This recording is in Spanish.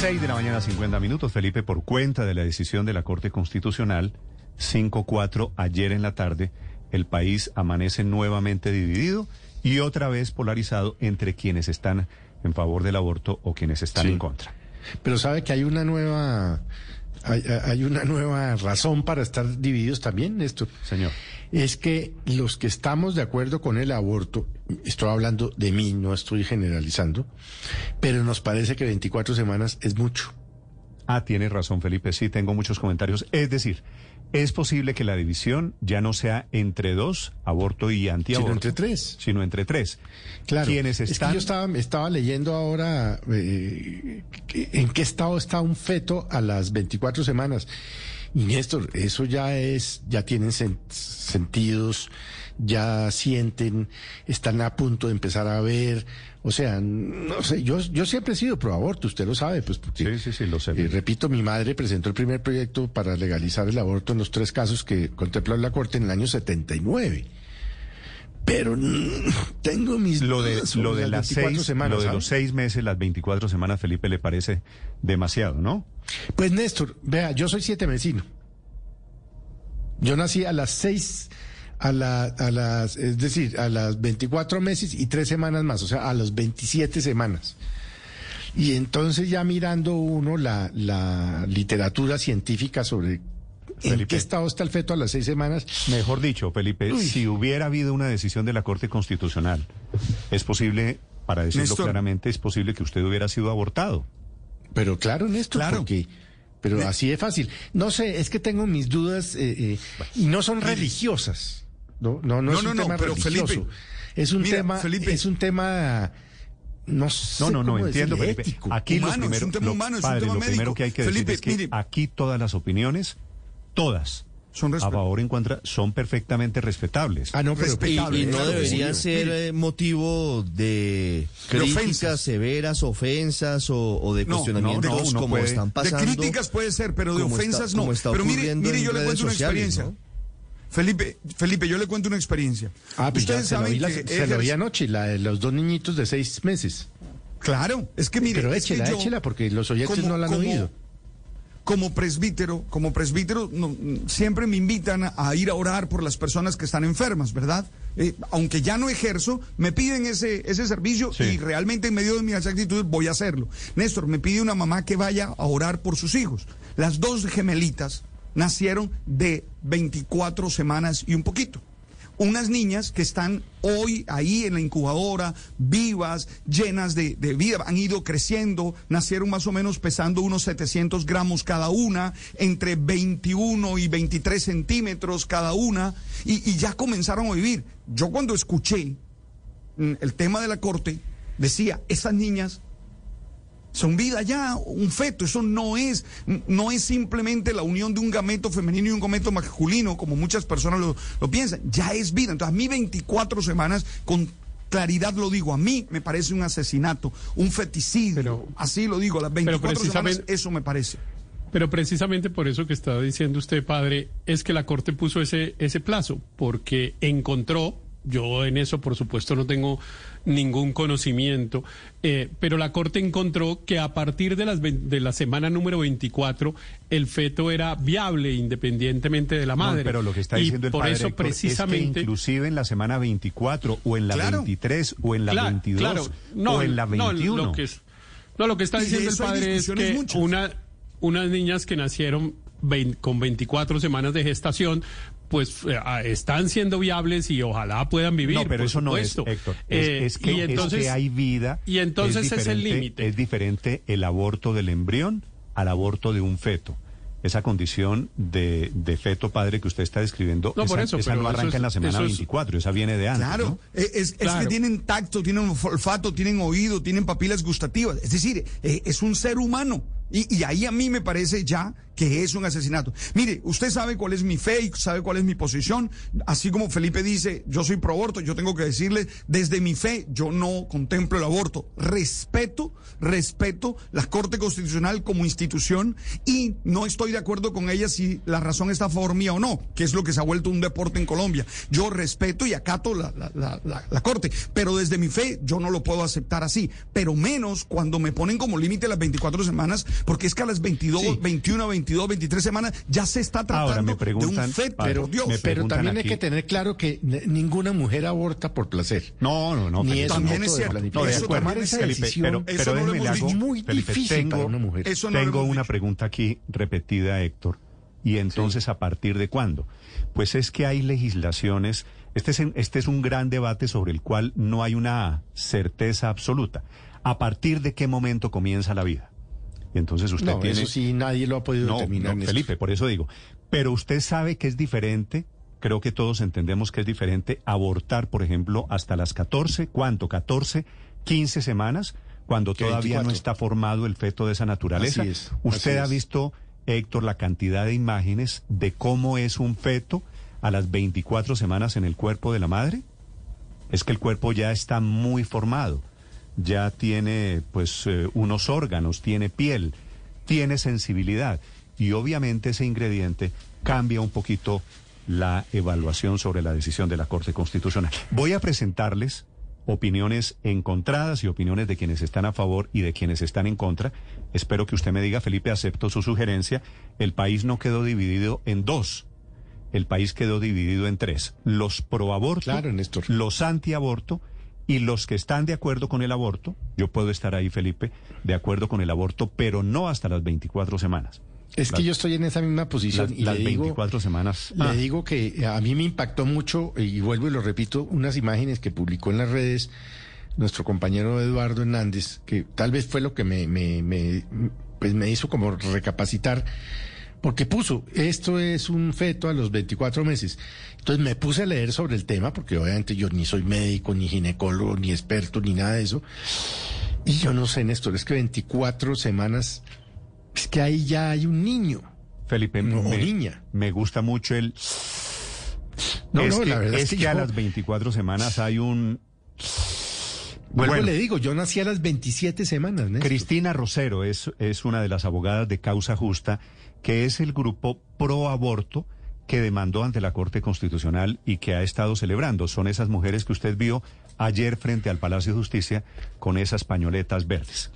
6 de la mañana, 50 minutos. Felipe, por cuenta de la decisión de la Corte Constitucional 5-4 ayer en la tarde, el país amanece nuevamente dividido y otra vez polarizado entre quienes están en favor del aborto o quienes están en contra. Pero sabe que hay una nueva hay, hay, una nueva razón para estar divididos también, Néstor. Señor. Es que los que estamos de acuerdo con el aborto, estoy hablando de mí, no estoy generalizando, pero nos parece que 24 semanas es mucho. Ah, tiene razón, Felipe. Sí, tengo muchos comentarios. Es decir, es posible que la división ya no sea entre dos, aborto y antiaborto. Sino entre tres. Sino entre tres. Claro. Quienes están... Es que yo estaba, estaba leyendo ahora eh, en qué estado está un feto a las 24 semanas. Y Néstor, eso ya es, ya tienen sentidos, ya sienten, están a punto de empezar a ver. O sea, no sé, yo, yo siempre he sido pro aborto, usted lo sabe, pues porque, sí, sí, sí, lo sé. Eh, repito, mi madre presentó el primer proyecto para legalizar el aborto en los tres casos que contempló la Corte en el año 79. Pero tengo mis lo de lo de las seis semanas, lo de los seis meses, las 24 semanas, Felipe, le parece demasiado, ¿no? Pues Néstor, vea, yo soy siete vecino. Yo nací a las seis a, la, a las, es decir, a las 24 meses y tres semanas más, o sea, a las 27 semanas. Y entonces ya mirando uno la, la literatura científica sobre en qué estado está el feto a las seis semanas. Mejor dicho, Felipe, si hubiera habido una decisión de la Corte Constitucional, es posible, para decirlo claramente, es posible que usted hubiera sido abortado. Pero claro, Néstor, claro. porque... Pero así es fácil. No sé, es que tengo mis dudas eh, eh, y no son religiosas. No, no, no, es un tema pero religioso. es un tema, Felipe, es un tema no sé No, no, no, entiendo, Felipe. Aquí lo primero que hay que decir es que aquí todas las opiniones, todas, son a favor en contra son perfectamente respetables. Ah, no, pero y, no debería ser eh, motivo de críticas severas, ofensas o, de cuestionamientos como están pasando. De críticas puede ser, pero de ofensas no. Pero mire, mire, yo le cuento una experiencia. Felipe, Felipe, yo le cuento una experiencia. Ah, pues Ustedes saben que se lo vi anoche, la de los dos niñitos de seis meses. Claro, es que mire. Pero échela, échela, porque los oyentes no la han oído. Como presbítero, como presbítero, siempre me invitan a ir a orar por las personas que están enfermas, ¿verdad? Eh, aunque ya no ejerzo, me piden ese, ese servicio y realmente en medio de mis actitudes voy a hacerlo. Néstor, me pide una mamá que vaya a orar por sus hijos. Las dos gemelitas, nacieron de 24 semanas y un poquito. Unas niñas que están hoy ahí en la incubadora, vivas, llenas de, vida, han ido creciendo, nacieron más o menos pesando unos 700 gramos cada una, entre 21 y 23 centímetros cada una, y, ya comenzaron a vivir. Yo cuando escuché mm, el tema de la corte, decía, esas niñas son vida ya, un feto, eso no es, no es simplemente la unión de un gameto femenino y un gameto masculino, como muchas personas lo, piensan, ya es vida. Entonces, a mí 24 semanas, con claridad lo digo, a mí me parece un asesinato, un feticidio, así lo digo, a las 24 semanas eso me parece. Pero precisamente por eso que estaba diciendo usted, padre, es que la Corte puso ese, ese plazo, porque encontró yo en eso, por supuesto, no tengo ningún conocimiento, eh, pero la Corte encontró que a partir de, las, de la semana número 24 el feto era viable independientemente de la madre. pero lo que está diciendo el por eso precisamente, inclusive en la semana 24 o en la 23 o en la 22 o en la 21. No, lo que, no, lo que está diciendo el padre es que una, unas niñas que nacieron con 24 semanas de gestación, pues eh, ah, están siendo viables y ojalá puedan vivir. No, pero eso no es, Héctor. Es, eh, que, entonces, hay vida. Y entonces es, el límite. Es diferente el aborto del embrión al aborto de un feto. Esa condición de, feto padre que usted está describiendo, no, esa, por eso, esa no arranca en la semana 24, esa viene de antes. Claro, es, que tienen tacto, tienen olfato, tienen oído, tienen papilas gustativas. Es decir, eh, es un ser humano. Y, ahí a mí me parece ya que es un asesinato. Mire, usted sabe cuál es mi fe y sabe cuál es mi posición. Así como Felipe dice, yo soy pro aborto, yo tengo que decirle, desde mi fe, yo no contemplo el aborto. Respeto, respeto la Corte Constitucional como institución y no estoy de acuerdo con ella si la razón está a favor mía o no, que es lo que se ha vuelto un deporte en Colombia. Yo respeto y acato la, la, la, Corte, pero desde mi fe yo no lo puedo aceptar así, pero menos cuando me ponen como límite las 24 semanas, porque es que a las 22, 21, 22, 23 semanas ya se está tratando de un feto, pero, Dios. pero también hay que tener claro que ninguna mujer aborta por placer. No, no, no. Ni eso también es cierto. No, de tomar esa decisión, pero, pero no le hago, muy difícil tengo, para una mujer. tengo una pregunta aquí repetida, Héctor. ¿Y entonces a partir de cuándo? Pues es que hay legislaciones, este es, este es un gran debate sobre el cual no hay una certeza absoluta. ¿A partir de qué momento comienza la vida? Y entonces usted no, tiene... Eso sí, nadie lo ha podido no, determinar. No, Felipe, por eso digo. Pero usted sabe que es diferente, creo que todos entendemos que es diferente abortar, por ejemplo, hasta las 14, ¿cuánto? 14, 15 semanas, cuando todavía no está formado el feto de esa naturaleza. es, usted ha visto Héctor, la cantidad de imágenes de cómo es un feto a las 24 semanas en el cuerpo de la madre? Es que el cuerpo ya está muy formado, ya tiene pues eh, unos órganos, tiene piel, tiene sensibilidad y obviamente ese ingrediente cambia un poquito la evaluación sobre la decisión de la Corte Constitucional. Voy a presentarles opiniones encontradas y opiniones de quienes están a favor y de quienes están en contra. Espero que usted me diga, Felipe, acepto su sugerencia. El país no quedó dividido en dos. El país quedó dividido en tres. Los pro aborto, los anti aborto y los que están de acuerdo con el aborto. Yo puedo estar ahí, Felipe, de acuerdo con el aborto, pero no hasta las 24 semanas. Es que yo estoy en esa misma posición. y las le digo, 24 semanas. Le ah. digo que a mí me impactó mucho, y vuelvo y lo repito, unas imágenes que publicó en las redes nuestro compañero Eduardo Hernández, que tal vez fue lo que me, me, me, pues me hizo como recapacitar, porque puso, esto es un feto a los 24 meses. Entonces me puse a leer sobre el tema, porque obviamente yo ni soy médico, ni ginecólogo, ni experto, ni nada de eso. Y yo no sé, Néstor, es que 24 semanas es que ahí ya hay un niño. Felipe, no, me, niña. Me gusta mucho el... No, no, la verdad es, que, a las 24 semanas hay un... Vuelvo bueno, le digo, yo nací a las 27 semanas. Cristina Rosero es, es una de las abogadas de Causa Justa, que es el grupo pro aborto que demandó ante la Corte Constitucional y que ha estado celebrando. Son esas mujeres que usted vio ayer frente al Palacio de Justicia con esas pañoletas verdes.